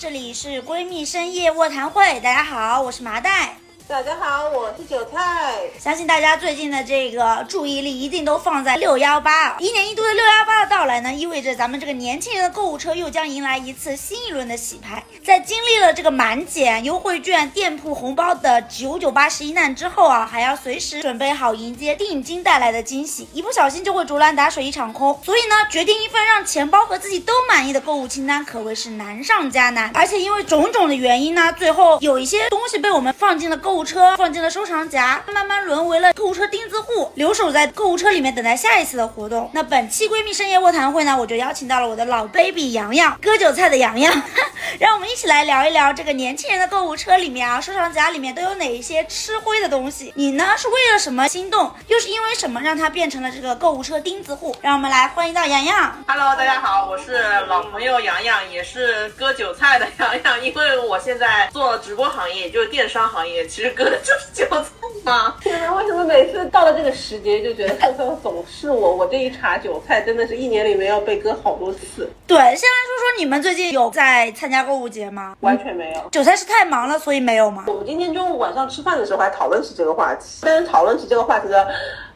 这里是闺蜜深夜卧谈会。大家好，我是麻袋。大家好，我是韭菜。相信大家最近的这个注意力一定都放在六幺八，一年一度的六幺八的到来呢，意味着咱们这个年轻人的购物车又将迎来一次新一轮的洗牌。在经历了这个满减、优惠券、店铺红包的九九八十一难之后啊，还要随时准备好迎接定金带来的惊喜，一不小心就会竹篮打水一场空。所以呢，决定一份让钱包和自己都满意的购物清单，可谓是难上加难。而且因为种种的原因呢，最后有一些东西被我们放进了购物。车放进了收藏夹，慢慢沦为了购物车钉子户，留守在购物车里。面等待下一次的活动。那本期闺蜜生夜卧谈会呢，我就邀请到了我的老 baby 洋洋，割韭菜的洋洋，让我们一起来聊一聊这个年轻人的购物车里面啊，收藏夹里面都有哪一些吃灰的东西？你呢是为了什么心动？又是因为什么让它变成了这个购物车钉子户？让我们来欢迎到洋洋。Hello，大家好，我是老朋友洋洋，也是割韭菜的洋洋，因为我现在做直播行业，就是电商行业，其实割的就是韭菜嘛。天哪，为什么每次到了这个时节就觉得就算总是我？我这一茬韭菜真的是一年里面要被割好多次。对，先来说说你们最近有在参加购物节吗？完全没有。韭菜是太忙了，所以没有吗？我们今天中午晚上吃饭的时候还讨论起这个话题，但是讨论起这个话题的。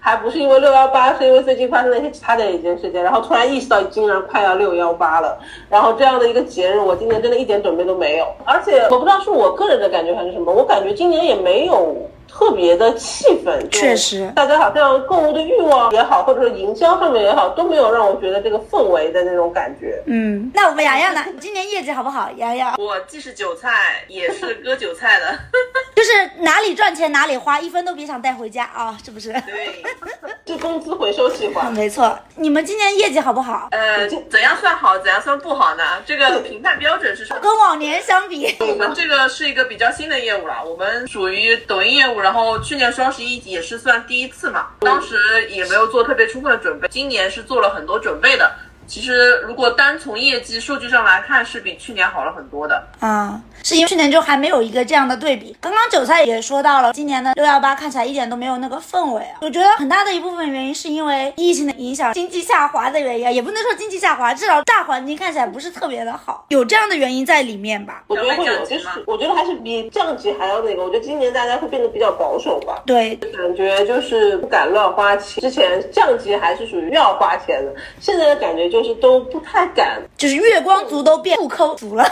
还不是因为六幺八，是因为最近发生了一些其他的一件事情，然后突然意识到，竟然快要六幺八了，然后这样的一个节日，我今年真的一点准备都没有，而且我不知道是我个人的感觉还是什么，我感觉今年也没有。特别的气氛，确实，大家好像购物的欲望也好，或者说营销上面也好，都没有让我觉得这个氛围的那种感觉。嗯，那我们洋洋呢？今年业绩好不好？洋洋，我既是韭菜，也是割韭菜的，就是哪里赚钱哪里花，一分都别想带回家啊，是不是？对，是工资回收计划。没错，你们今年业绩好不好？呃，怎样算好，怎样算不好呢？这个评判标准是什么？跟往年相比，我们这个是一个比较新的业务了，我们属于抖音业务。然后去年双十一也是算第一次嘛，当时也没有做特别充分的准备，今年是做了很多准备的。其实，如果单从业绩数据上来看，是比去年好了很多的。啊，是因为去年就还没有一个这样的对比。刚刚韭菜也说到了，今年的六幺八看起来一点都没有那个氛围啊。我觉得很大的一部分原因是因为疫情的影响，经济下滑的原因，也不能说经济下滑，至少大环境看起来不是特别的好，有这样的原因在里面吧？我觉得会有，就是我觉得还是比降级还要那个。我觉得今年大家会变得比较保守吧。对，感觉就是不敢乱花钱。之前降级还是属于要花钱的，现在的感觉。就是都不太敢，就是月光族都变不抠族了。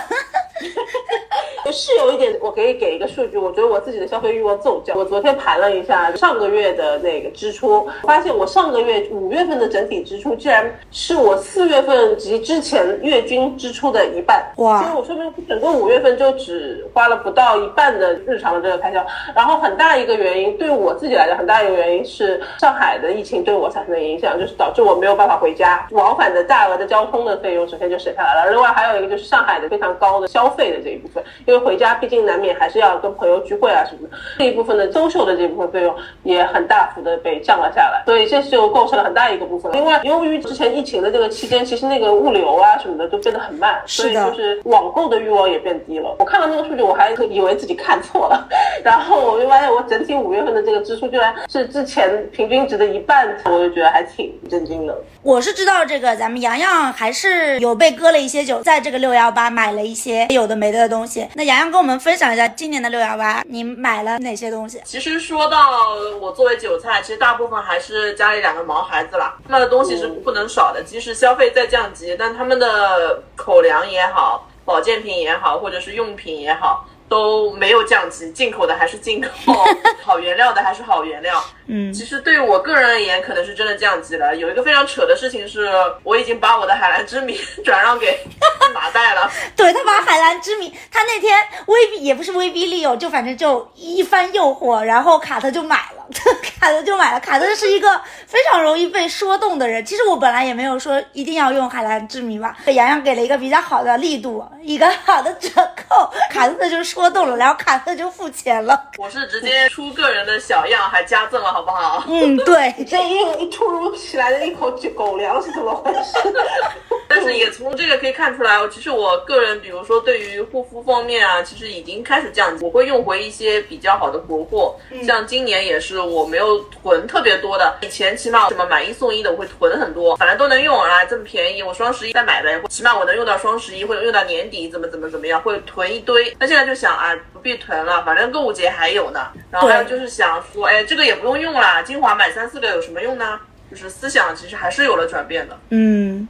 是有一点，我可以给一个数据，我觉得我自己的消费欲望骤降。我昨天盘了一下上个月的那个支出，发现我上个月五月份的整体支出，竟然是我四月份及之前月均支出的一半。哇！所以我说明整个五月份就只花了不到一半的日常的这个开销。然后很大一个原因，对我自己来讲，很大一个原因是上海的疫情对我产生的影响，就是导致我没有办法回家，往返的大额的交通的费用首先就省下来了。另外还有一个就是上海的非常高的消费的这一部分，因为回家毕竟难免还是要跟朋友聚会啊什么的，这一部分的周秀的这部分费用也很大幅的被降了下来，所以这就构成了很大一个部分。另外，由于之前疫情的这个期间，其实那个物流啊什么的都变得很慢，所以就是网购的欲望也变低了。我看到那个数据，我还以为自己看错了，然后我就发现我整体五月份的这个支出居然是之前平均值的一半，我就觉得还挺震惊的。我是知道这个，咱们洋洋还是有被割了一些酒，在这个六幺八买了一些有的没的的东西。那洋洋跟我们分享一下今年的六幺八，你买了哪些东西？其实说到我作为韭菜，其实大部分还是家里两个毛孩子啦，他们的东西是不能少的。即使消费再降级，但他们的口粮也好，保健品也好，或者是用品也好。都没有降级，进口的还是进口，好原料的还是好原料。嗯，其实对于我个人而言，可能是真的降级了。有一个非常扯的事情是，我已经把我的海蓝之谜 转让给马代了。对他把海蓝之谜，他那天威逼也不是威逼利诱，就反正就一番诱惑，然后卡特就买了，卡特就买了。卡特是一个非常容易被说动的人。其实我本来也没有说一定要用海蓝之谜吧，洋洋给了一个比较好的力度，一个好的折扣，卡特就说。动了，然后卡特就付钱了。我是直接出个人的小样，还加赠了，好不好？嗯，对，这一一突如其来的一口狗粮是怎么回事？但是也从这个可以看出来，其实我个人，比如说对于护肤方面啊，其实已经开始降级。我会用回一些比较好的国货，像今年也是我没有囤特别多的。以前起码什么买一送一的，我会囤很多，反正都能用啊，这么便宜，我双十一再买呗，起码我能用到双十一或者用到年底，怎么怎么怎么样，会囤一堆。那现在就想啊，不必囤了，反正购物节还有呢。然后还有就是想说，哎，这个也不用用啦，精华买三四个有什么用呢？就是思想其实还是有了转变的。嗯，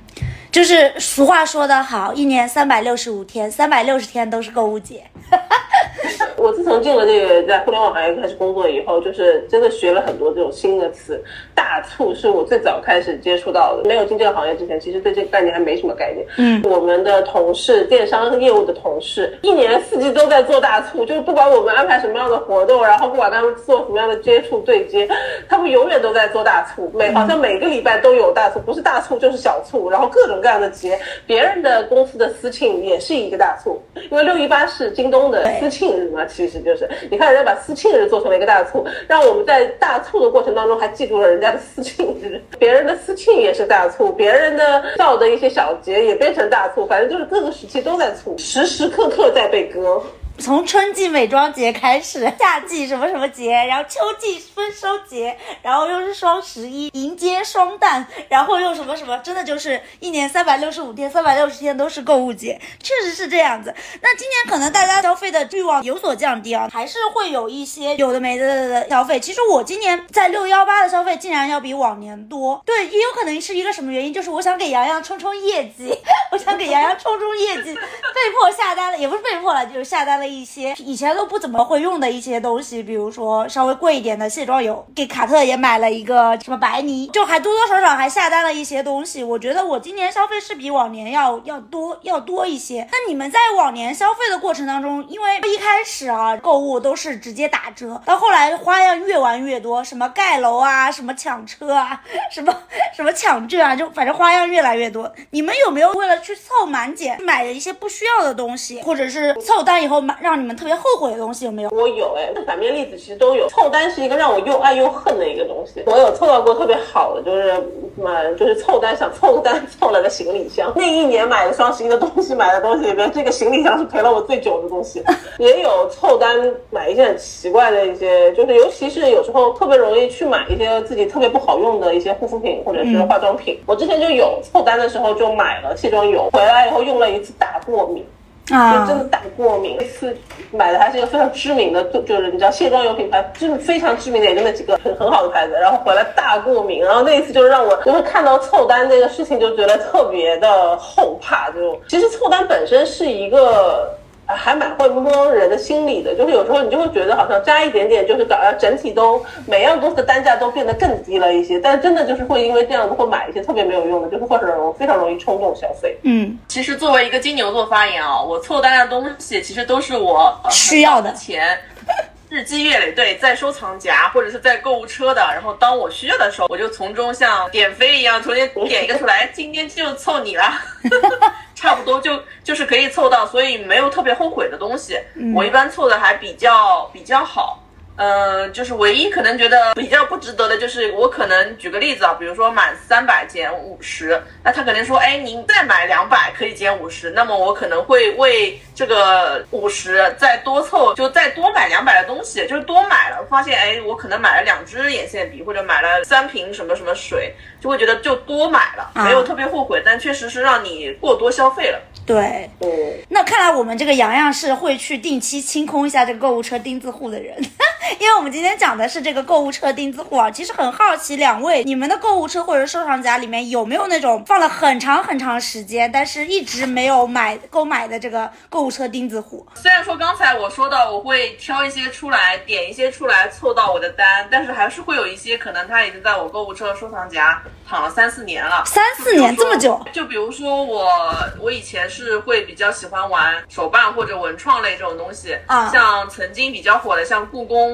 就是俗话说得好，一年三百六十五天，三百六十天都是购物节。我自从进了这个在互联网行业开始工作以后，就是真的学了很多这种新的词。大促是我最早开始接触到的，没有进这个行业之前，其实对这个概念还没什么概念。嗯，我们的同事，电商业务的同事，一年四季都在做大促，就是不管我们安排什么样的活动，然后不管他们做什么样的接触对接，他们永远都在做大促，每好像每个礼拜都有大促，不是大促就是小促，然后各种各样的节。别人的公司的私庆也是一个大促，因为六一八是京东的私庆嗯嘛，其实就是你看人家把私庆日做成了一个大促，让我们在大促的过程当中还记住了人家的私庆日，别人的私庆也是大促，别人的造的一些小节也变成大促，反正就是各个时期都在促，时时刻刻在被割。从春季美妆节开始，夏季什么什么节，然后秋季丰收节，然后又是双十一，迎接双旦，然后又什么什么，真的就是一年三百六十五天，三百六十天都是购物节，确实是这样子。那今年可能大家消费的欲望有所降低啊，还是会有一些有的没的的的消费。其实我今年在六幺八的消费竟然要比往年多，对，也有可能是一个什么原因，就是我想给洋洋冲冲业绩，我想给洋洋冲冲业绩，被迫下单了，也不是被迫了，就是下单了。一些以前都不怎么会用的一些东西，比如说稍微贵一点的卸妆油，给卡特也买了一个什么白泥，就还多多少少还下单了一些东西。我觉得我今年消费是比往年要要多要多一些。那你们在往年消费的过程当中，因为一开始啊购物都是直接打折，到后来花样越玩越多，什么盖楼啊，什么抢车啊，什么什么抢券啊，就反正花样越来越多。你们有没有为了去凑满减买了一些不需要的东西，或者是凑单以后买？让你们特别后悔的东西有没有？我有哎，反面例子其实都有。凑单是一个让我又爱又恨的一个东西。我有凑到过特别好的，就是买，就是凑单想凑单凑了个行李箱。那一年买的双十一的东西，买的东西里面，这个行李箱是陪了我最久的东西。也有凑单买一些很奇怪的一些，就是尤其是有时候特别容易去买一些自己特别不好用的一些护肤品或者是化妆品。我之前就有凑单的时候就买了卸妆油，回来以后用了一次大过敏。就真的大过敏，那次买的还是一个非常知名的，就就是你知道卸妆油品牌，真的非常知名的，也就那几个很很好的牌子。然后回来大过敏，然后那一次就是让我就是看到凑单这个事情就觉得特别的后怕。就其实凑单本身是一个。还蛮会摸人的心理的，就是有时候你就会觉得好像加一点点，就是搞得整体都每样东西的单价都变得更低了一些，但真的就是会因为这样子会买一些特别没有用的，就是或者容非常容易冲动消费。嗯，其实作为一个金牛座发言啊，我凑单的东西其实都是我需要的钱。日积月累，对，在收藏夹或者是在购物车的，然后当我需要的时候，我就从中像点飞一样，重新点一个出来，今天就凑你了，差不多就就是可以凑到，所以没有特别后悔的东西。我一般凑的还比较比较好。嗯，就是唯一可能觉得比较不值得的，就是我可能举个例子啊，比如说满三百减五十，那他肯定说，哎，您再买两百可以减五十，那么我可能会为这个五十再多凑，就再多买两百的东西，就是多买了，发现哎，我可能买了两支眼线笔或者买了三瓶什么什么水，就会觉得就多买了，没有特别后悔，但确实是让你过多消费了。对，那看来我们这个洋洋是会去定期清空一下这个购物车钉子户的人，因为我们今天讲的是这个购物车钉子户啊。其实很好奇，两位你们的购物车或者收藏夹里面有没有那种放了很长很长时间，但是一直没有买购买的这个购物车钉子户？虽然说刚才我说到我会挑一些出来，点一些出来凑到我的单，但是还是会有一些可能它已经在我购物车收藏夹躺了三四年了。三四年这么久？就比如说我，我以前。是会比较喜欢玩手办或者文创类这种东西，啊，像曾经比较火的，像故宫，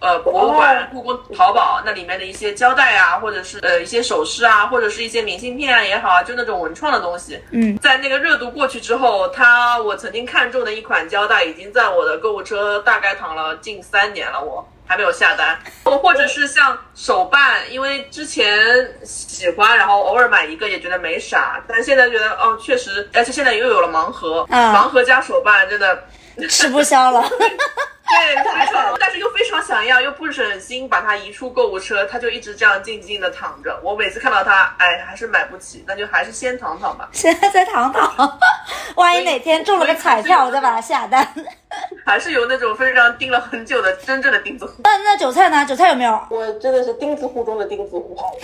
呃，博物馆、故宫淘宝那里面的一些胶带啊，或者是呃一些首饰啊，或者是一些明信片啊也好啊，就那种文创的东西。嗯，在那个热度过去之后，它我曾经看中的一款胶带已经在我的购物车大概躺了近三年了，我。还没有下单，或者是像手办，因为之前喜欢，然后偶尔买一个也觉得没啥，但现在觉得哦，确实，而且现在又有了盲盒，嗯盲盒加手办真的。吃不消了。对，太爽了，但是又非常想要，又不忍心把它移出购物车，它就一直这样静静的躺着。我每次看到它，哎，还是买不起，那就还是先躺躺吧。现在再躺躺，万一哪天中了个彩票，我再把它下单。还是有那种非常盯了很久的真正的钉子户。那那韭菜呢？韭菜有没有？我真的是钉子户中的钉子户。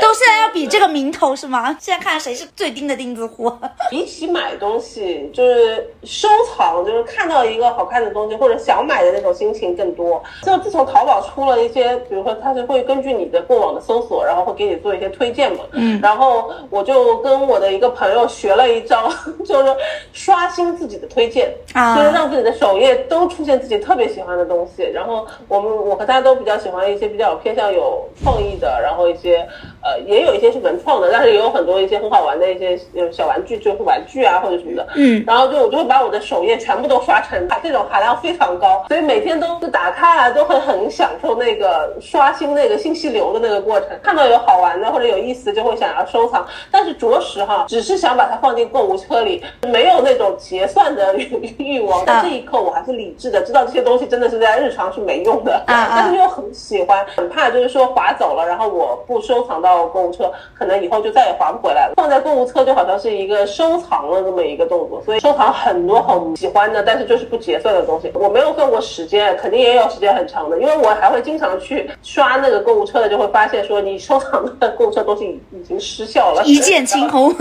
都现在要比这个名头是吗？现在看谁是最钉的钉子户。比起买东西，就是收藏，就是看到一个好看的东西或者想买的那种心情更多。就自从淘宝出了一些，比如说它是会根据你的过往的搜索，然后会给你做一些推荐嘛。嗯。然后我就跟我的一个朋友学了一招，就是刷新自己的推荐，啊就是让自己的首页都出现自己特别喜欢的东西。然后我们我和他都比较喜欢一些比较偏向有创意的，然后一些呃也有一些是文创的，但是也有很多一些很好玩的一些呃小玩具，就是玩具啊或者什么的。嗯然后就我就会把我的首页全部都刷成这种含量非常高，所以每天都是打开啊都会很享受那个刷新那个信息流的那个过程。看到有好玩的或者有意思的就会想要收藏，但是着实哈，只是想把它放进购物车里，没有那种结算的欲欲望。在这一刻我还是理智的，知道这些东西真的是在日常是没用的，但是又很喜欢，很怕就是说划走了，然后我不收藏到购物车，可能以后就再也划不回来了。放在购物车就好像是一个收藏了这么一个动作，所以收藏很多很喜欢的，但是就是不结算的东西。我没有算过时间，肯定也有时间很长的，因为我还会经常去刷那个购物车的，就会发现说你收藏的 购物车东西已已经失效了，一键清空。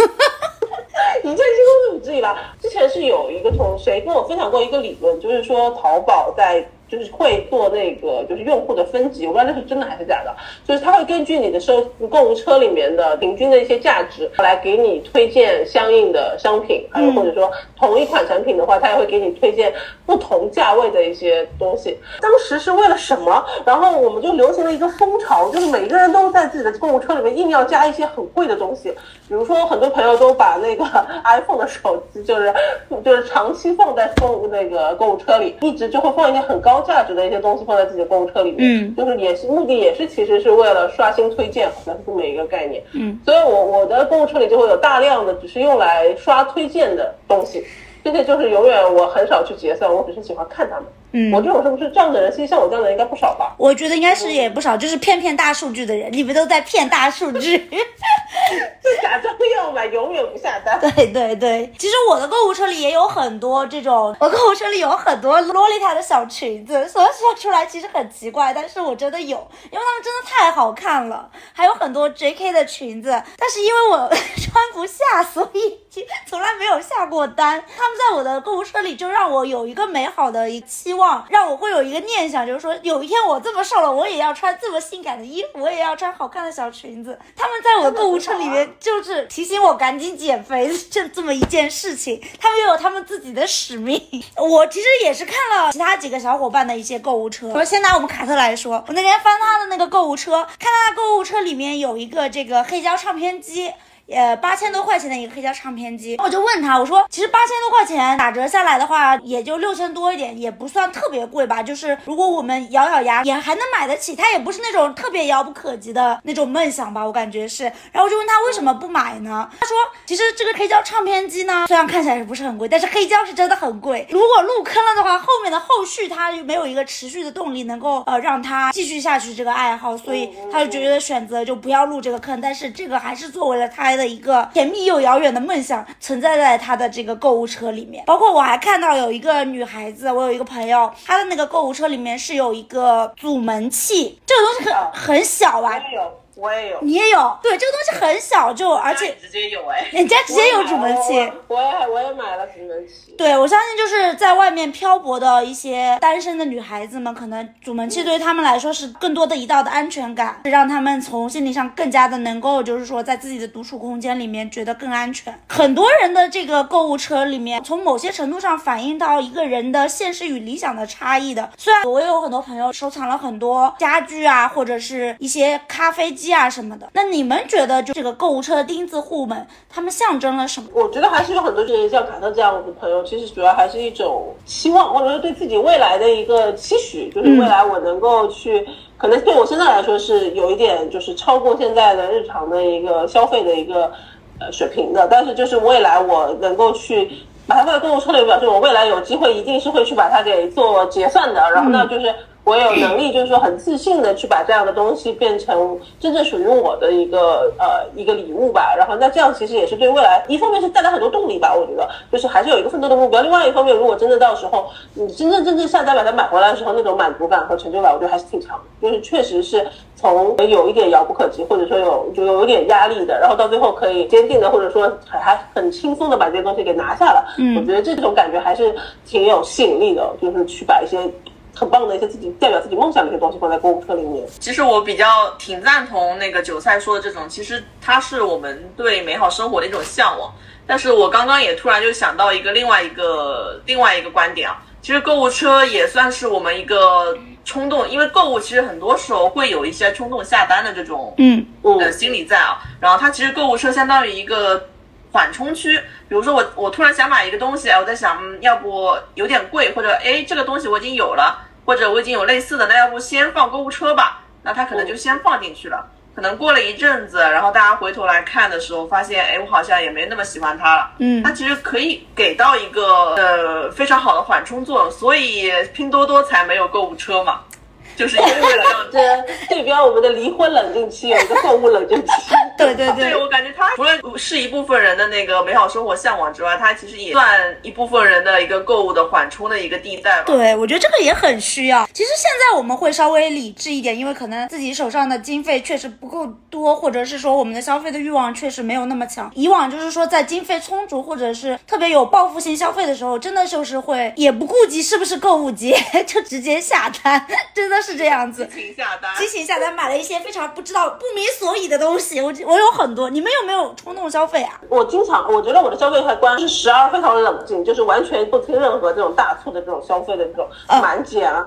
你这些都是不至于吧？之前是有一个同谁跟我分享过一个理论，就是说淘宝在就是会做那个就是用户的分级，我不知道这是真的还是假的，就是它会根据你的收购物车里面的平均的一些价值来给你推荐相应的商品，还有或者说同一款产品的话，它也会给你推荐不同价位的一些东西。当时是为了什么？然后我们就流行了一个风潮，就是每个人都在自己的购物车里面硬要加一些很贵的东西，比如说很多朋友都把那个 iPhone 的手机就是就是长期放在购那个购物车里，一直就会放一些很高价值的一些东西放在自己的购物车里面，嗯就是也是目的也是其实是为了刷新推荐，好像是这么一个概念，嗯，所以我我的购物车里就会有大量的只是用来刷推荐的东西。这些就是永远我很少去结算，我只是喜欢看他们。嗯我这种是不是这样的人？其实像我这样的人应该不少吧？我觉得应该是也不少，就是骗骗大数据的人，你们都在骗大数据。就假装要买，永远不下单。对对对，其实我的购物车里也有很多这种，我购物车里有很多洛丽塔的小裙子，所以说出来其实很奇怪，但是我真的有，因为它们真的太好看了，还有很多 JK 的裙子，但是因为我 穿不下，所以从来没有下过单。他们在我的购物车里就让我有一个美好的一期望，让我会有一个念想，就是说有一天我这么瘦了，我也要穿这么性感的衣服，我也要穿好看的小裙子。他们在我的购物车里面就是提醒我赶紧减肥这这么一件事情，他们又有他们自己的使命。我其实也是看了其他几个小伙伴的一些购物车，我先拿我们卡特来说，我那天翻他的那个购物车，看他的购物车里面有一个这个黑胶唱片机。呃，八千多块钱的一个黑胶唱片机，我就问他，我说，其实八千多块钱打折下来的话，也就六千多一点，也不算特别贵吧。就是如果我们咬咬牙也还能买得起，它也不是那种特别遥不可及的那种梦想吧，我感觉是。然后我就问他为什么不买呢？他说，其实这个黑胶唱片机呢，虽然看起来是不是很贵，但是黑胶是真的很贵。如果入坑了的话，后面的后续他没有一个持续的动力能够呃让他继续下去这个爱好，所以他就觉得选择就不要入这个坑。但是这个还是作为了他的一个甜蜜又遥远的梦想，存在在他的这个购物车里面。包括我还看到有一个女孩子，我有一个朋友，她的那个购物车里面是有一个阻门器，这个东西很很小啊？我也有。你也有？对，这个东西很小，就而且直接有哎，人家直接有阻门器。我我也我也买了阻门器。对，我相信就是在外面漂泊的一些单身的女孩子们，可能阻门器对于她们来说是更多的一道的安全感，让她们从心理上更加的能够，就是说在自己的独处空间里面觉得更安全。很多人的这个购物车里面，从某些程度上反映到一个人的现实与理想的差异的。虽然我也有很多朋友收藏了很多家具啊，或者是一些咖啡机机啊什么的。那你们觉得就这个购物车的钉子户们，他们象征了什么？我觉得还是有很多是像卡特这样的朋友，其实主要还是一种期望，或者说对自己未来的一个期许，就是未来我能够去，可能对我现在来说是有一点就是超过现在的日常的一个消费的一个呃水平的，但是就是未来我能够去。把它放在购物车里，表示我未来有机会一定是会去把它给做结算的。然后呢，就是我有能力，就是说很自信的去把这样的东西变成真正属于我的一个呃一个礼物吧。然后那这样其实也是对未来一方面是带来很多动力吧。我觉得就是还是有一个奋斗的目标。另外一方面，如果真的到时候你真正真正下单把它买回来的时候，那种满足感和成就感，我觉得还是挺强的。就是确实是。从有一点遥不可及，或者说有就有点压力的，然后到最后可以坚定的，或者说还还很轻松的把这些东西给拿下了。嗯，我觉得这种感觉还是挺有吸引力的，就是去把一些很棒的一些自己代表自己梦想的一些东西放在购物车里面。其实我比较挺赞同那个韭菜说的这种，其实它是我们对美好生活的一种向往。但是我刚刚也突然就想到一个另外一个另外一个观点啊，其实购物车也算是我们一个。冲动，因为购物其实很多时候会有一些冲动下单的这种嗯呃心理在啊。然后它其实购物车相当于一个缓冲区，比如说我我突然想买一个东西，我在想要不有点贵，或者哎这个东西我已经有了，或者我已经有类似的，那要不先放购物车吧？那它可能就先放进去了。可能过了一阵子，然后大家回头来看的时候，发现哎我好像也没那么喜欢它了。嗯，它其实可以给到一个呃非常好的缓冲作用，所以拼多多才没有购物车嘛。就是因为为了让这 对标我们的离婚冷静期，有一个购物冷静期。对对对，我感觉它除了是一部分人的那个美好生活向往之外，它其实也算一部分人的一个购物的缓冲的一个地带吧。对，我觉得这个也很需要。其实现在我们会稍微理智一点，因为可能自己手上的经费确实不够多，或者是说我们的消费的欲望确实没有那么强。以往就是说在经费充足或者是特别有报复性消费的时候，真的就是会也不顾及是不是购物节，就直接下单，真的是。是这样子，激情下单，激情下单买了一些非常不知道不明所以的东西。我我有很多，你们有没有冲动消费啊？我经常，我觉得我的消费观是时而非常冷静，就是完全不听任何这种大促的这种消费的这种满减啊、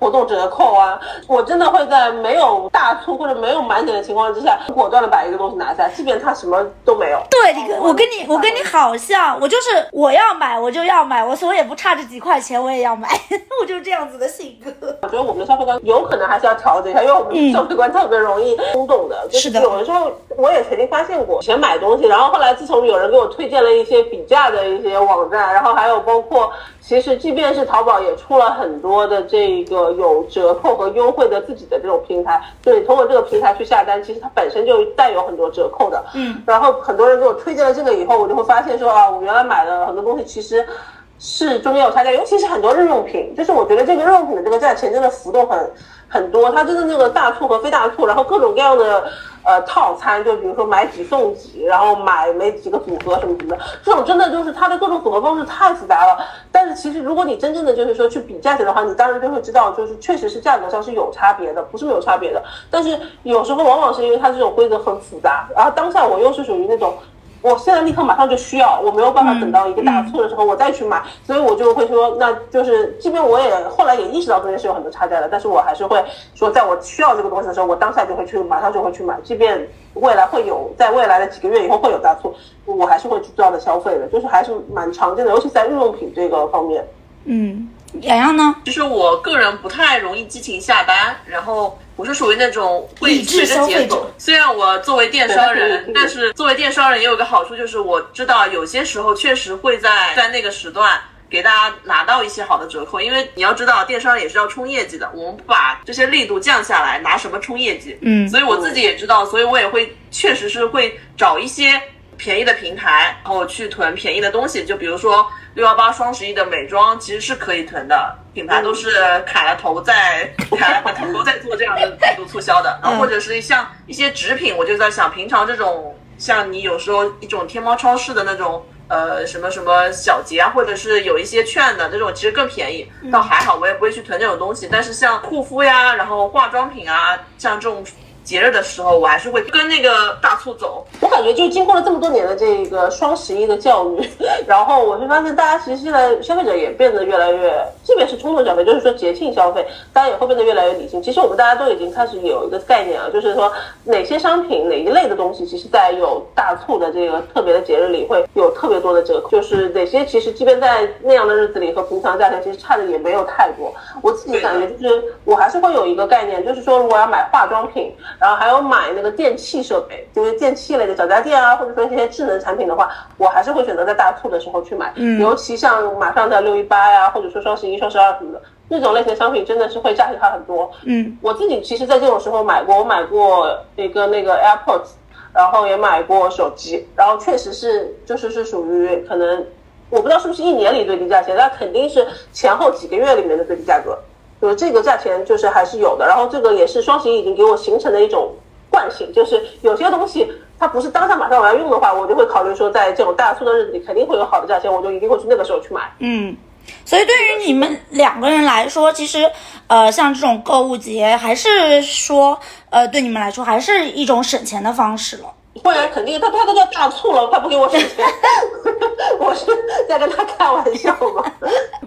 活动折扣啊。我真的会在没有大促或者没有满减的情况之下，果断的把一个东西拿下，即便它什么都没有。对，你跟我跟你我跟你好像，我就是我要买我就要买，我所以也不差这几块钱我也要买，我就是这样子的性格。我觉得我们的消费观。有可能还是要调整一下，因为我们消费观特别容易冲动的。是的，有的时候我也曾经发现过，以前买东西，然后后来自从有人给我推荐了一些比价的一些网站，然后还有包括，其实即便是淘宝也出了很多的这个有折扣和优惠的自己的这种平台，就你通过这个平台去下单，其实它本身就带有很多折扣的。嗯，然后很多人给我推荐了这个以后，我就会发现说啊，我原来买的很多东西其实。是中间有差价，尤其是很多日用品，就是我觉得这个日用品的这个价钱真的浮动很很多，它真的那个大促和非大促，然后各种各样的呃套餐，就比如说买几送几，然后买没几个组合什么什么的，这种真的就是它的各种组合方式太复杂了。但是其实如果你真正的就是说去比价钱的话，你当然就会知道，就是确实是价格上是有差别的，不是没有差别的。但是有时候往往是因为它这种规则很复杂，然后当下我又是属于那种。我现在立刻马上就需要，我没有办法等到一个大促的时候我再去买，所以我就会说，那就是即便我也后来也意识到中间是有很多差价的，但是我还是会说，在我需要这个东西的时候，我当下就会去，马上就会去买，即便未来会有，在未来的几个月以后会有大促，我还是会去这样的消费的，就是还是蛮常见的，尤其在日用品这个方面。嗯，洋洋呢？就是我个人不太容易激情下单，然后。我是属于那种会随着节奏。虽然我作为电商人，但是作为电商人也有个好处，就是我知道有些时候确实会在在那个时段给大家拿到一些好的折扣。因为你要知道，电商也是要冲业绩的，我们不把这些力度降下来，拿什么冲业绩？嗯，所以我自己也知道，所以我也会确实是会找一些便宜的平台，然后去囤便宜的东西。就比如说六幺八、双十一的美妆，其实是可以囤的。品牌都是砍了头在砍了头在做这样的力度促销的，然后或者是像一些纸品，我就在想，平常这种像你有时候一种天猫超市的那种呃什么什么小节啊，或者是有一些券的那种，其实更便宜，倒还好，我也不会去囤这种东西。但是像护肤呀，然后化妆品啊，像这种节日的时候，我还是会跟那个大促走。我感觉就经过了这么多年的这个双十一的教育，然后我就发现大家其实现在消费者也变得越来越，即便是冲动消费，就是说节庆消费，大家也会变得越来越理性。其实我们大家都已经开始有一个概念啊，就是说哪些商品哪一类的东西，其实在有大促的这个特别的节日里会有特别多的折扣，就是哪些其实即便在那样的日子里和平常价钱其实差的也没有太多。我自己感觉就是我还是会有一个概念，就是说如果要买化妆品。然后还有买那个电器设备，就是电器类的小家电啊，或者说一些智能产品的话，我还是会选择在大促的时候去买。嗯，尤其像马上的六一八呀，或者说双十一、双十二什么的，那种类型商品真的是会价值差很多。嗯，我自己其实，在这种时候买过，我买过一个那个 AirPods，然后也买过手机，然后确实是就是是属于可能我不知道是不是一年里最低价钱，但肯定是前后几个月里面的最低价格。就是这个价钱，就是还是有的。然后这个也是双十一已经给我形成的一种惯性，就是有些东西它不是当下马上我要用的话，我就会考虑说，在这种大促的日子里，肯定会有好的价钱，我就一定会去那个时候去买。嗯，所以对于你们两个人来说，其实呃，像这种购物节，还是说呃，对你们来说还是一种省钱的方式了。不然肯定他他都叫大促了，他不给我省钱，我是在跟他开玩笑吗？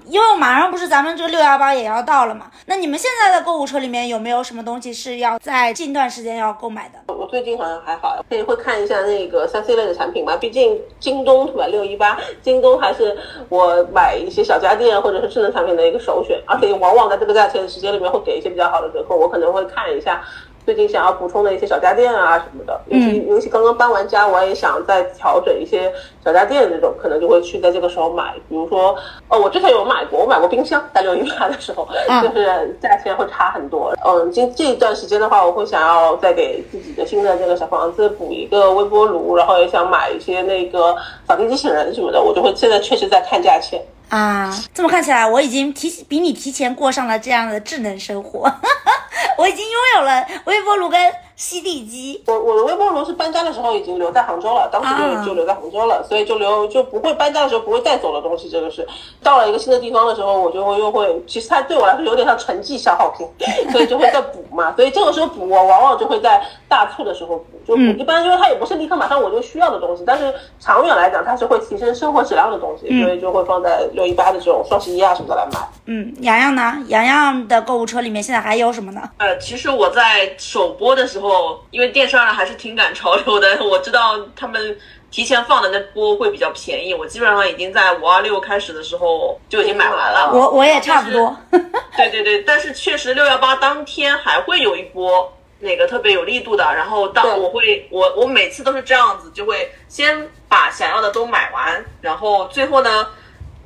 因为马上不是咱们这个六幺八也要到了嘛，那你们现在的购物车里面有没有什么东西是要在近段时间要购买的？我最近好像还好，可以会看一下那个三 C 类的产品嘛，毕竟京东对吧？六一八，京东还是我买一些小家电或者是智能产品的一个首选，而且往往在这个价钱的时间里面会给一些比较好的折扣，我可能会看一下。最近想要补充的一些小家电啊什么的，尤其尤其刚刚搬完家，我也想再调整一些小家电那种，可能就会去在这个时候买。比如说，哦，我之前有买过，我买过冰箱，在六一八的时候，就是价钱会差很多。嗯，今这一段时间的话，我会想要再给自己的新的这个小房子补一个微波炉，然后也想买一些那个扫地机器人什么的，我就会现在确实在看价钱。啊，这么看起来，我已经提比你提前过上了这样的智能生活。我已经拥有了微波炉跟吸地机。我我的微波炉是搬家的时候已经留在杭州了，当时就就留在杭州了，所以就留就不会搬家的时候不会带走的东西。这个是到了一个新的地方的时候，我就会又会，其实它对我来说有点像沉寂消耗品，所以就会再补嘛。所以这个时候补，我往往就会在大促的时候补，就补。一般因为它也不是立刻马上我就需要的东西，但是长远来讲它是会提升生活质量的东西，所以就会放在六一八的这种双十一啊什么的来买。嗯，洋洋呢？洋洋的购物车里面现在还有什么呢？呃，其实我在首播的时候，因为电商人还是挺赶潮流的，我知道他们提前放的那波会比较便宜，我基本上已经在五二六开始的时候就已经买完了。我我也差不多。对对对，但是确实六幺八当天还会有一波那个特别有力度的，然后当我会我我每次都是这样子，就会先把想要的都买完，然后最后呢。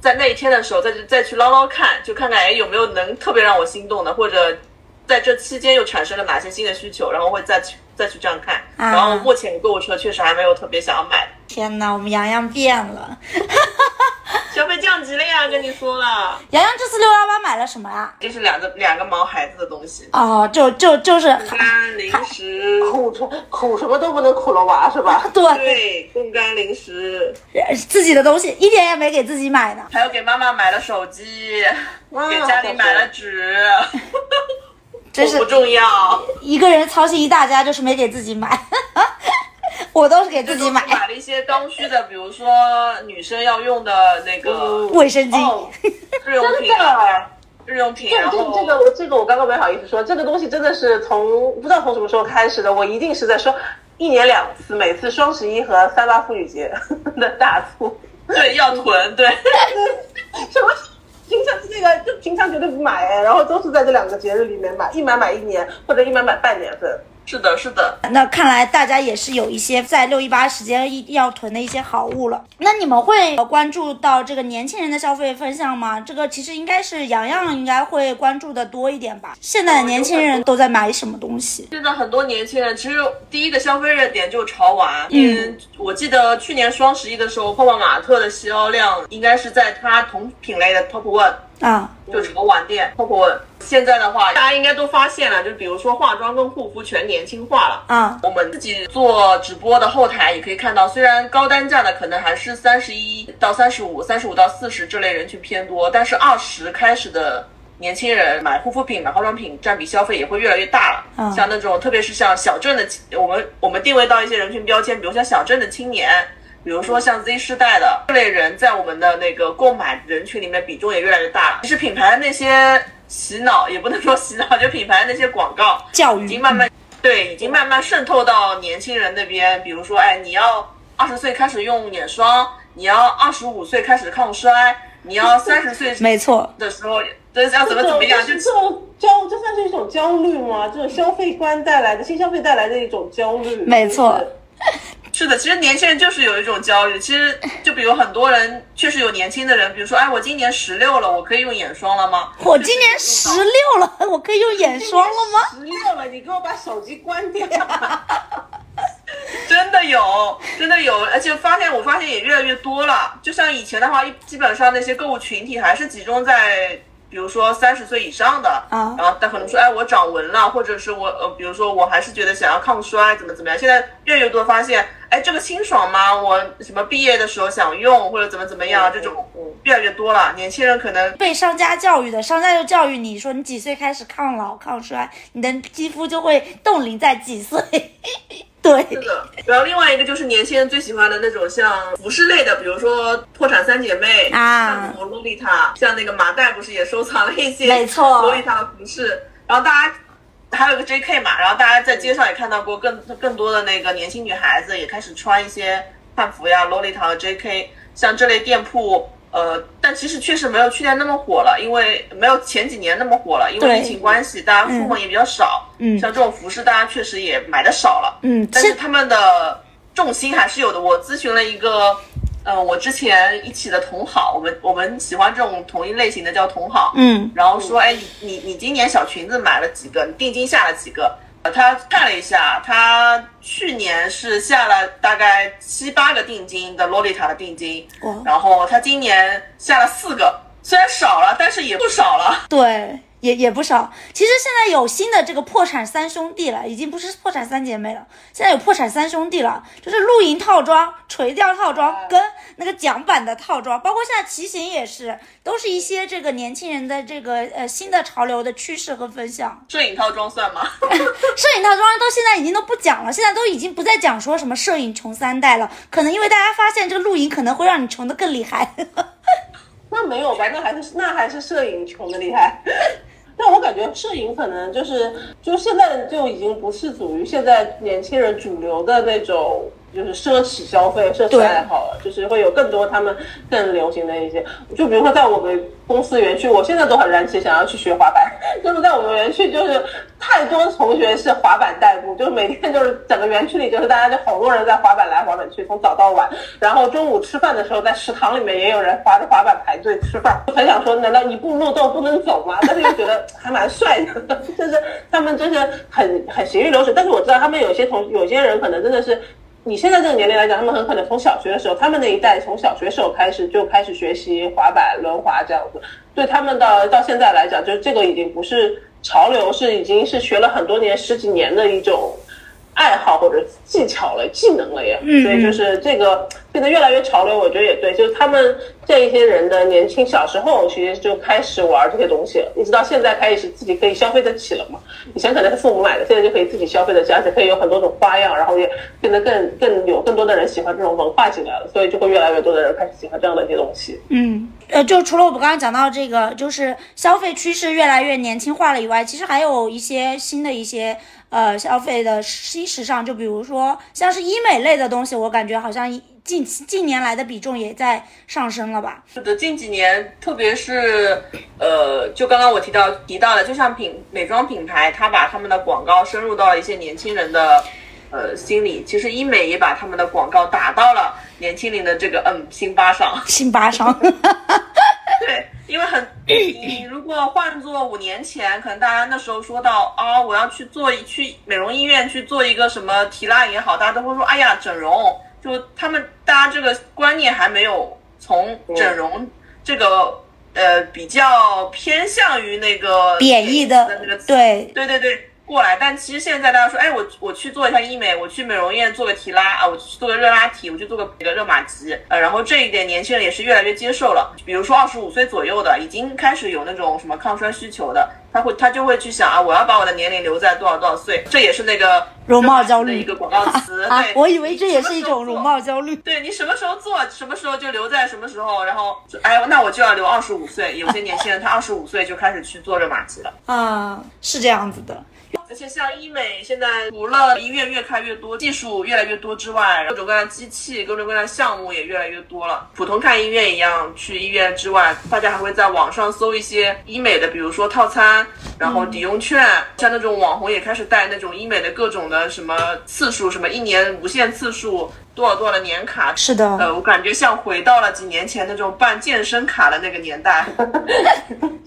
在那一天的时候，再去再去捞捞看，就看看哎有没有能特别让我心动的，或者在这期间又产生了哪些新的需求，然后会再去再去这样看。然后目前购物车确实还没有特别想要买。天哪，我们洋洋变了。消费降级了呀，跟你说了。洋洋这次六幺八买了什么啊？这是两个两个毛孩子的东西。哦，就就就是供干零食，苦苦什么都不能苦了娃是吧？对对，冻干零食，自己的东西一点也没给自己买呢。还有给妈妈买了手机，给家里买了纸，真是不重要。一个人操心一大家，就是没给自己买。我都是给自己买，买了一些刚需的，比如说女生要用的那个卫生巾、日用品，日用品。这这这个我这个我刚刚没好意思说，这个东西真的是从不知道从什么时候开始的，我一定是在说一年两次，每次双十一和三八妇女节的大促。对，要囤，对。什么？平常是这个就平常绝对不买，然后都是在这两个节日里面买，一买买一年，或者一买买半年份。是的，是的。那看来大家也是有一些在六一八时间一要囤的一些好物了。那你们会关注到这个年轻人的消费分项吗？这个其实应该是洋洋应该会关注的多一点吧。现在的年轻人都在买什么东西？现在很多年轻人其实第一个消费热点就是潮玩。嗯，我记得去年双十一的时候，泡泡玛特的销量应该是在它同品类的 top one。啊，就潮玩店包括。现在的话，大家应该都发现了，就比如说化妆跟护肤全年轻化了。啊，我们自己做直播的后台也可以看到，虽然高单价的可能还是三十一到三十五、三十五到四十这类人群偏多，但是二十开始的年轻人买护肤品、买化妆品占比消费也会越来越大了。嗯像那种特别是像小镇的，我们我们定位到一些人群标签，比如像小镇的青年，比如说像 Z 世代的这类人，在我们的那个购买人群里面比重也越来越大了。其实品牌的那些洗脑，也不能说洗脑，就品牌的那些广告，教育已经慢慢对，已经慢慢渗透到年轻人那边。比如说，哎，你要二十岁开始用眼霜，你要二十五岁开始抗衰，你要三十岁没错，的时候，这要怎么怎么样，就这种焦，这算是一种焦虑吗？这种消费观带来的新消费带来的一种焦虑，没错就 是是的，其实年轻人就是有一种焦虑。其实就比如很多人确实有年轻的人，比如说，哎，我今年十六了，我可以用眼霜了吗？我今年十六了，我可以用眼霜了吗？十六了，你给我把手机关掉。真的有，真的有，而且发现我发现也越来越多了。就像以前的话，一基本上那些购物群体还是集中在，比如说三十岁以上的啊然后他可能说，哎，我长纹了，或者是我呃，比如说我还是觉得想要抗衰，怎么怎么样。现在越来越多发现，哎，这个清爽吗？我什么毕业的时候想用，或者怎么怎么样，这种越来越多了。年轻人可能被商家教育的，商家就教育你说你几岁开始抗老抗衰，你的肌肤就会冻龄在几岁。对，是的，然后另外一个就是年轻人最喜欢的那种像服饰类的，比如说破产三姐妹啊洛丽塔，像那个麻袋不是也收藏了一些没错洛丽塔的服饰，然后大家。还有个 J.K. 嘛，然后大家在街上也看到过更更多的那个年轻女孩子也开始穿一些汉服呀、洛丽塔和 J.K. 像这类店铺，呃，但其实确实没有去年那么火了，因为没有前几年那么火了，因为疫情关系，大家出门也比较少。嗯像这种服饰，大家确实也买的少了。嗯，但是他们的重心还是有的。我咨询了一个，呃，我之前一起的同好，我们我们喜欢这种同一类型的叫同好，嗯然后说，哎，你你你今年小裙子买了几个？你定金下了几个？呃他看了一下，他去年是下了大概七八个定金的洛丽塔的定金，哇然后他今年下了四个，虽然少了，但是也不少了。对，也也不少。其实现在有新的这个破产三兄弟了，已经不是破产三姐妹了，现在有破产三兄弟了，就是露营套装、垂钓套装跟那个桨板的套装，包括现在骑行也是，都是一些这个年轻人的这个呃新的潮流的趋势和分享。摄影套装算吗？摄影套装到现在已经都不讲了，现在都已经不再讲说什么摄影穷三代了，可能因为大家发现这个露营可能会让你穷的更厉害。那没有吧？那还是那还是摄影穷的厉害。但我感觉摄影可能就是，就现在就已经不是属于现在年轻人主流的那种，就是奢侈消费、奢侈爱好了，就是会有更多他们更流行的一些。就比如说在我们公司园区，我现在都很燃起想要去学滑板。就是在我们园区，就是太多同学是滑板代步，就是每天就是整个园区里就是大家就好多人在滑板来滑板去，从早到晚。然后中午吃饭的时候，在食堂里面也有人滑着滑板排队吃饭。我很想说，难道一步路都不能走吗？但是又觉得还蛮帅的，就是 他们就是很很行云流水。但是我知道他们有些同有些人可能真的是。你现在这个年龄来讲，他们很可能从小学的时候，他们那一代从小学时候开始就开始学习滑板、轮滑这样子。对他们到到现在来讲，就这个已经不是潮流，是已经是学了很多年、十几年的一种爱好或者技巧了、技能了也。嗯所以就是这个变得越来越潮流，我觉得也对。就是他们这一些人的年轻小时候，其实就开始玩这些东西了，一直到现在开始自己可以消费得起了嘛。以前可能是父母买的，现在就可以自己消费得起，而且可以有很多种花样，然后也变得更更有更多的人喜欢这种文化进来了，所以就会越来越多的人开始喜欢这样的一些东西。嗯，呃，就除了我们刚刚讲到这个，就是消费趋势越来越年轻化了以外，其实还有一些新的一些呃消费的新时尚，就比如说像是医美类的东西，我感觉好像近近年来的比重也在上升了吧？是的，近几年，特别是呃，就刚刚我提到提到的，就像品美妆品牌，它把他们的广告深入到了一些年轻人的呃心里。其实医美也把他们的广告打到了年轻人的这个嗯心巴上。心巴商，对，因为很 你如果换做五年前，可能大家那时候说到啊，我要去做一去美容医院去做一个什么提拉也好，大家都会说，哎呀，整容。就他们大家这个观念还没有从整容这个呃比较偏向于那个贬义的那个词。对，对对对，过来。但其实现在大家说，哎，我我去做一下医美，我去美容院做个提拉啊，我去做个热拉提，我去做个一个热玛吉，呃，然后这一点年轻人也是越来越接受了。比如说二十五岁左右的，已经开始有那种什么抗衰需求的，他会他就会去想啊，我要把我的年龄留在多少多少岁，这也是那个容貌焦虑的一个广告词。啊对，，我以为这也是一种容貌焦虑。对你什么时候做，什么时候就留在什么时候，然后哎，那我就要留二十五岁。有些年轻人他二十五岁就开始去做热玛吉了。啊，是这样子的。而且像医美，现在除了医院越开越多，技术越来越多之外，各种各样的机器、各种各样的项目也越来越多了。普通看医院一样，去医院之外，大家还会在网上搜一些医美的，比如说套餐，然后抵用券，像那种网红也开始带那种医美的各种的什么次数，什么一年无限次数，多少多少的年卡。是的，呃，我感觉像回到了几年前那种办健身卡的那个年代。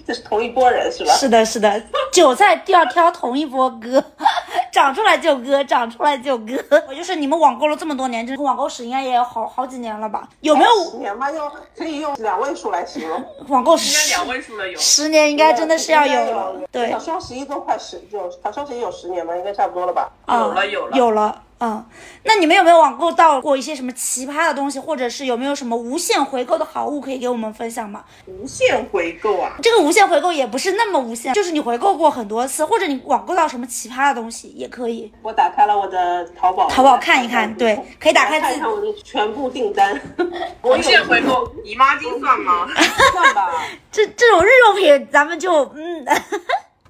这是同一波人是吧？是的，是的，韭菜要挑同一波割，长出来就割，长出来就割。我就是你们网购了这么多年，这个网购史应该也有好好几年了吧？有没有十年吧，用可以用两位数来形容。网购应该十两位数了有。十年？应该真的是要有了，对小，双十一都快十，就小双十一有十年吗？应该差不多了吧？啊有了有了有了。嗯，那你们有没有网购到过一些什么奇葩的东西，或者是有没有什么无限回购的好物可以给我们分享吗？无限回购啊！这个无限回购也不是那么无限，就是你回购过很多次，或者你网购到什么奇葩的东西也可以。我打开了我的淘宝，淘宝看一看对可以打开自看一看我的全部订单。无限回购，姨妈巾算吗？算吧，这这种日用品，咱们就嗯，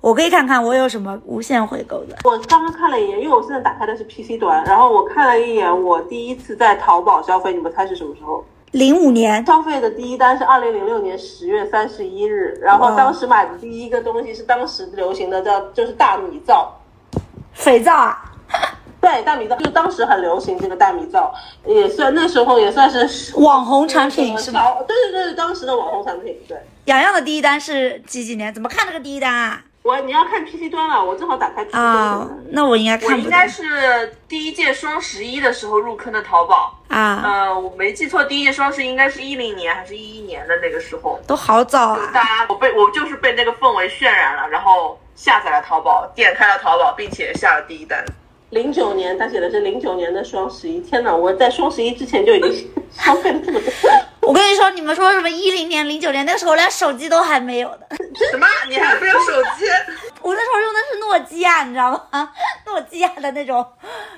我可以看看我有什么无限回购的。我刚刚看了一眼，因为我现在打开的是 PC 端，然后我看了一眼我第一次在淘宝消费，你们猜是什么时候？零五年，消费的第一单是二零零六年十月三十一日，然后当时买的第一个东西是当时流行的叫就是大米皂，肥皂啊，对，大米皂就当时很流行这个大米皂，也算那时候也算是网红产品是吧？对对对，当时的网红产品。对，洋洋的第一单是几几年？怎么看这个第一单啊？我你要看 PC 端了，我正好打开 PC 端。啊，那我应该我应该是第一届双十一的时候入坑的淘宝。啊，呃，我没记错，第一届双十一应该是一零年还是一一年的那个时候。都好早啊。大家，我被我就是被那个氛围渲染了，然后下载了淘宝，点开了淘宝，并且下了第一单。零九年，他写的是零九年的双十一。天哪，我在双十一之前就已经 消费了这么多。我跟你说，你们说什么一零年、零九年那个时候连手机都还没有的，什么？你还没有手机？我那时候用的是诺基亚，你知道吗？诺基亚的那种、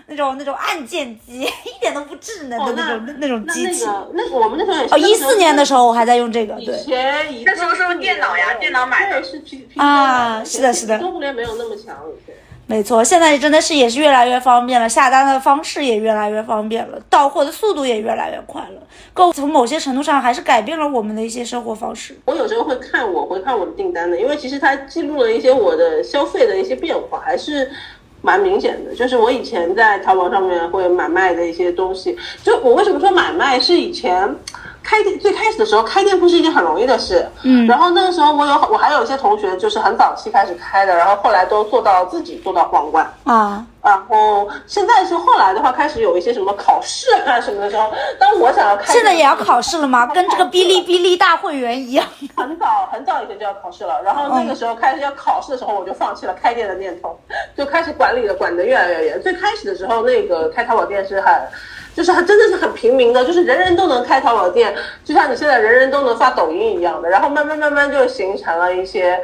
那种、那种按键机，一点都不智能的哦那种、那那种机器。那个，那个我们那时候也是。哦，一四年的时候我还在用这个，以对。前以那时候是用电脑呀电脑买的对，是 P P 啊是的是的中互联没有那么强以前。没错，现在真的是也是越来越方便了，下单的方式也越来越方便了，到货的速度也越来越快了。购物从某些程度上还是改变了我们的一些生活方式。我有时候会看我回看我的订单的，因为其实它记录了一些我的消费的一些变化，还是蛮明显的。就是我以前在淘宝上面会买卖的一些东西，就我为什么说买卖是以前。开店最开始的时候，开店铺是一件很容易的事。嗯然后那个时候我有我还有一些同学就是很早期开始开的，然后后来都做到自己做到皇冠。啊，然后现在是后来的话，开始有一些什么考试啊什么的时候，当我想要开，现在也要考试了吗？跟这个哔哩哔哩大会员一样。很早很早以前就要考试了，然后那个时候开始要考试的时候，我就放弃了开店的念头，就开始管理了，管得越来越严。最开始的时候，那个开淘宝店是很。就是它真的是很平民的，就是人人都能开淘宝店，就像你现在人人都能发抖音一样的。然后慢慢慢慢就形成了一些，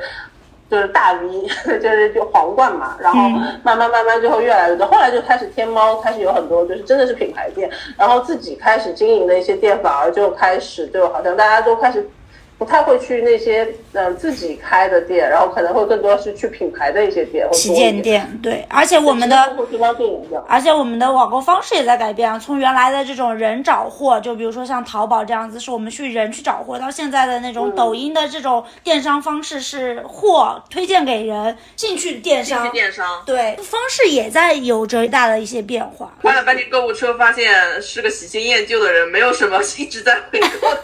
就是大 V，就是就皇冠嘛。然后慢慢慢慢最后越来越多，后来就开始天猫开始有很多就是真的是品牌店，然后自己开始经营的一些店，反而就开始就好像大家都开始不太会去那些嗯、呃自己开的店，然后可能会更多是去品牌的一些店，会旗。舰店，对，而且我们的。而且我们的网购方式也在改变啊，从原来的这种人找货，就比如说像淘宝这样子，是我们去人去找货，到现在的那种抖音的这种电商方式是货推荐给人，兴趣电进去商，电商。对，方式也在有着大的一些变化。搬了搬进购物车，发现是个喜新厌旧的人，没有什么一直在回购的。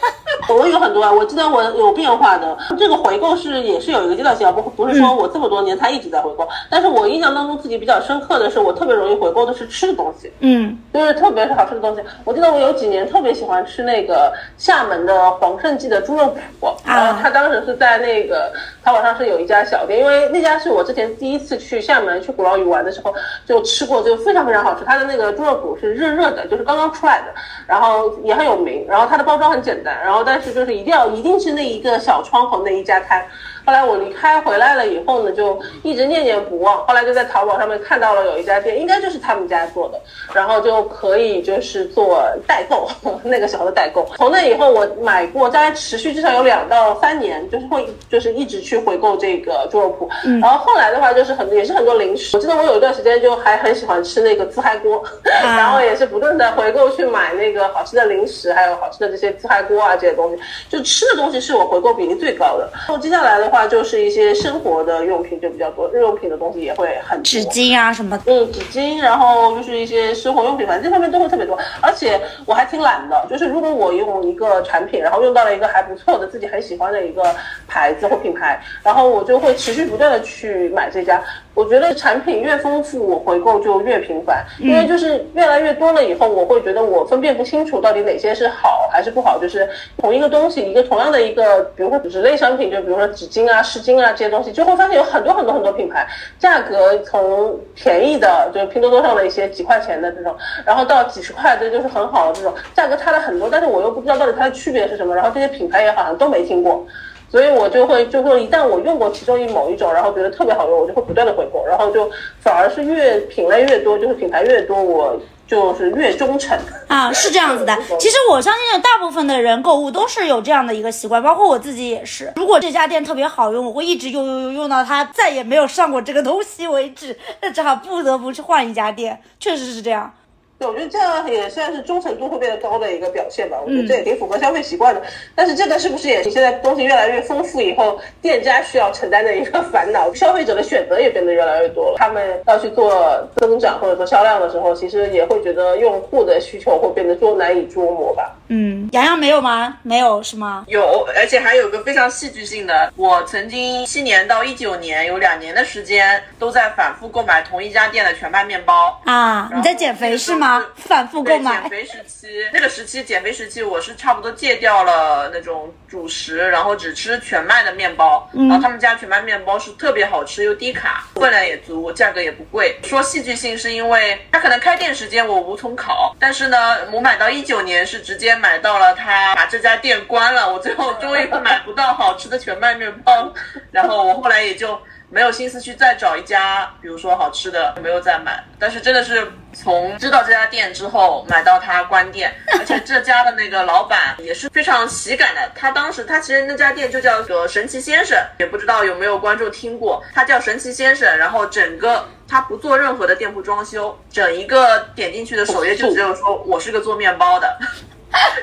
我有很多啊，我记得我有变化的。这个回购是也是有一个阶段性啊，不不是说我这么多年他一直在回购，但是我印象当中自己比较深刻的是，我特别容易回购的是吃的东西，嗯，就是特别是好吃的东西。我记得我有几年特别喜欢吃那个厦门的黄胜记的猪肉脯，然后他当时是在那个淘宝上是有一家小店，因为那家是我之前第一次去厦门去鼓浪屿玩的时候就吃过，就非常非常好吃。它的那个猪肉脯是热热的，就是刚刚出来的，然后也很有名。然后它的包装很简单，然后但是就是一定要一定是那一个小窗口那一家摊。后来我离开回来了以后呢，就一直念念不忘。后来就在淘宝上面看到了有一家店，应该就是他们家做的，然后就可以就是做代购，那个时候的代购。从那以后我买过，大概持续至少有两到三年，就是会就是一直去回购这个猪肉铺。然后后来的话就是很也是很多零食。我记得我有一段时间就还很喜欢吃那个自嗨锅，然后也是不断的回购去买那个好吃的零食，还有好吃的这些自嗨锅啊这些东西。就吃的东西是我回购比例最高的。然后接下来的话。就是一些生活的用品就比较多，日用品的东西也会很多，纸巾啊什么，嗯，纸巾，然后就是一些生活用品，反正这方面都会特别多。而且我还挺懒的，就是如果我用一个产品，然后用到了一个还不错的、自己很喜欢的一个牌子或品牌，然后我就会持续不断的去买这家。我觉得产品越丰富，我回购就越频繁，因为就是越来越多了以后，我会觉得我分辨不清楚到底哪些是好还是不好。就是同一个东西，一个同样的一个，比如说纸类商品，就比如说纸巾啊、湿巾啊这些东西，就会发现有很多很多很多品牌，价格从便宜的，就是拼多多上的一些几块钱的这种，然后到几十块的，就是很好的这种，价格差了很多，但是我又不知道到底它的区别是什么，然后这些品牌也好像都没听过。所以我就会，就说一旦我用过其中一某一种，然后觉得特别好用，我就会不断的回购，然后就反而是越品类越多，就是品牌越多，我就是越忠诚啊，是这样子的。其实我相信大部分的人购物都是有这样的一个习惯，包括我自己也是。如果这家店特别好用，我会一直用用用用到它再也没有上过这个东西为止，那只好不得不去换一家店，确实是这样。对，我觉得这样也算是忠诚度会变得高的一个表现吧。我觉得这也挺符合消费习惯的。但是这个是不是也是现在东西越来越丰富以后，店家需要承担的一个烦恼？消费者的选择也变得越来越多了，他们要去做增长或者说销量的时候，其实也会觉得用户的需求会变得多难以捉摸吧。嗯，洋洋没有吗？没有是吗？有，而且还有个非常戏剧性的，我曾经七年到一九年有两年的时间都在反复购买同一家店的全麦面包啊。你在减肥是吗？反复购买。减肥时期，那个时期减肥时期，我是差不多戒掉了那种主食，然后只吃全麦的面包。然后他们家全麦面包是特别好吃又低卡，分量也足，价格也不贵。说戏剧性是因为它可能开店时间我无从考，但是呢，我买到一九年是直接买到了他把这家店关了，我最后终于买不到好吃的全麦面包，然后我后来也就。没有心思去再找一家，比如说好吃的，没有再买。但是真的是从知道这家店之后，买到它关店，而且这家的那个老板也是非常喜感的。他当时他其实那家店就叫个神奇先生，也不知道有没有观众听过，他叫神奇先生。然后整个他不做任何的店铺装修，整一个点进去的首页就只有说我是个做面包的，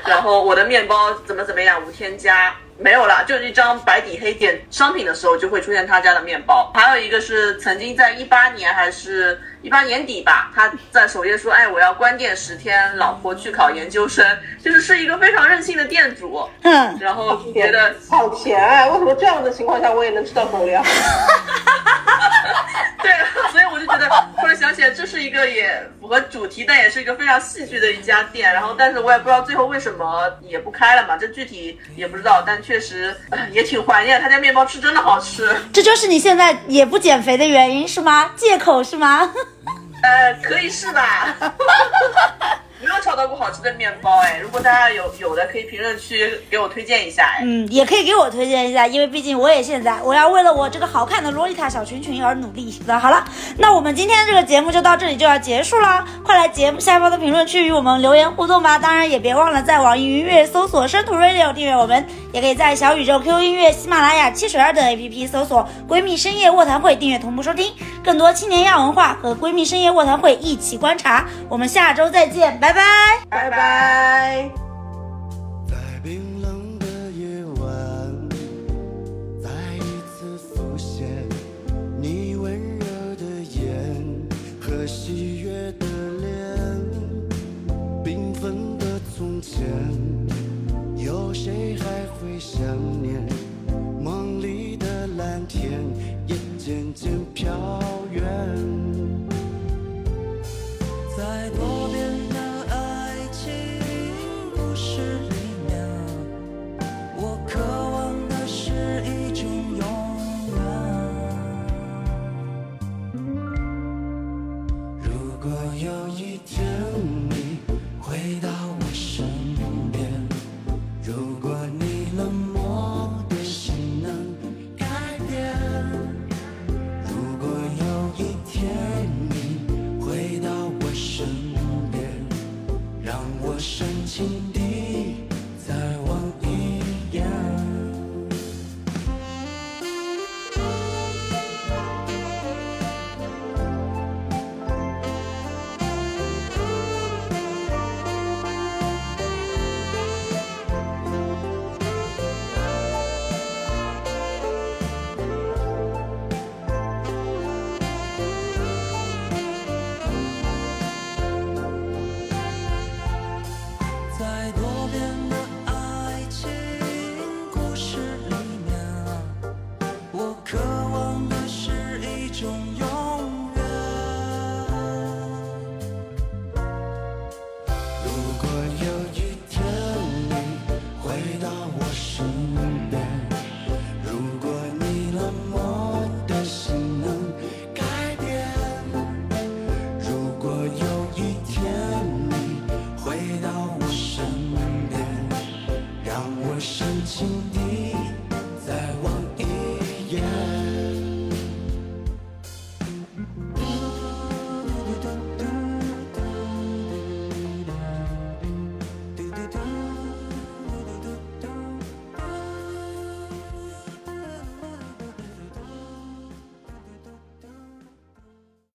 然后我的面包怎么怎么样无添加。没有了，就是一张白底黑点商品的时候就会出现他家的面包。还有一个是曾经在一八年还是一八年底吧，他在首页说：“哎，我要关店十天，老婆去考研究生。”就是是一个非常任性的店主。嗯，然后觉得好甜啊！为什么这样的情况下我也能吃到狗粮？对，所以我就觉得，突然想起来，这是一个也符合主题，但也是一个非常戏剧的一家店。然后，但是我也不知道最后为什么也不开了嘛，这具体也不知道。但确实也挺怀念他家面包，吃真的好吃。这就是你现在也不减肥的原因是吗？借口是吗？呃，可以是吧。没有找到过好吃的面包哎，如果大家有有的，可以评论区给我推荐一下哎。嗯，也可以给我推荐一下，因为毕竟我也现在我要为了我这个好看的洛丽塔小裙裙而努力。那好了，那我们今天这个节目就到这里就要结束了，快来节目下方的评论区与我们留言互动吧。当然也别忘了在网易云音乐搜索深土 radio 订阅我们，也可以在小宇宙、QQ 音乐、喜马拉雅、汽水二等 APP 搜索闺蜜深夜卧谈会订阅同步收听更多青年亚文化和闺蜜深夜卧谈会一起观察。我们下周再见，拜拜。拜拜。拜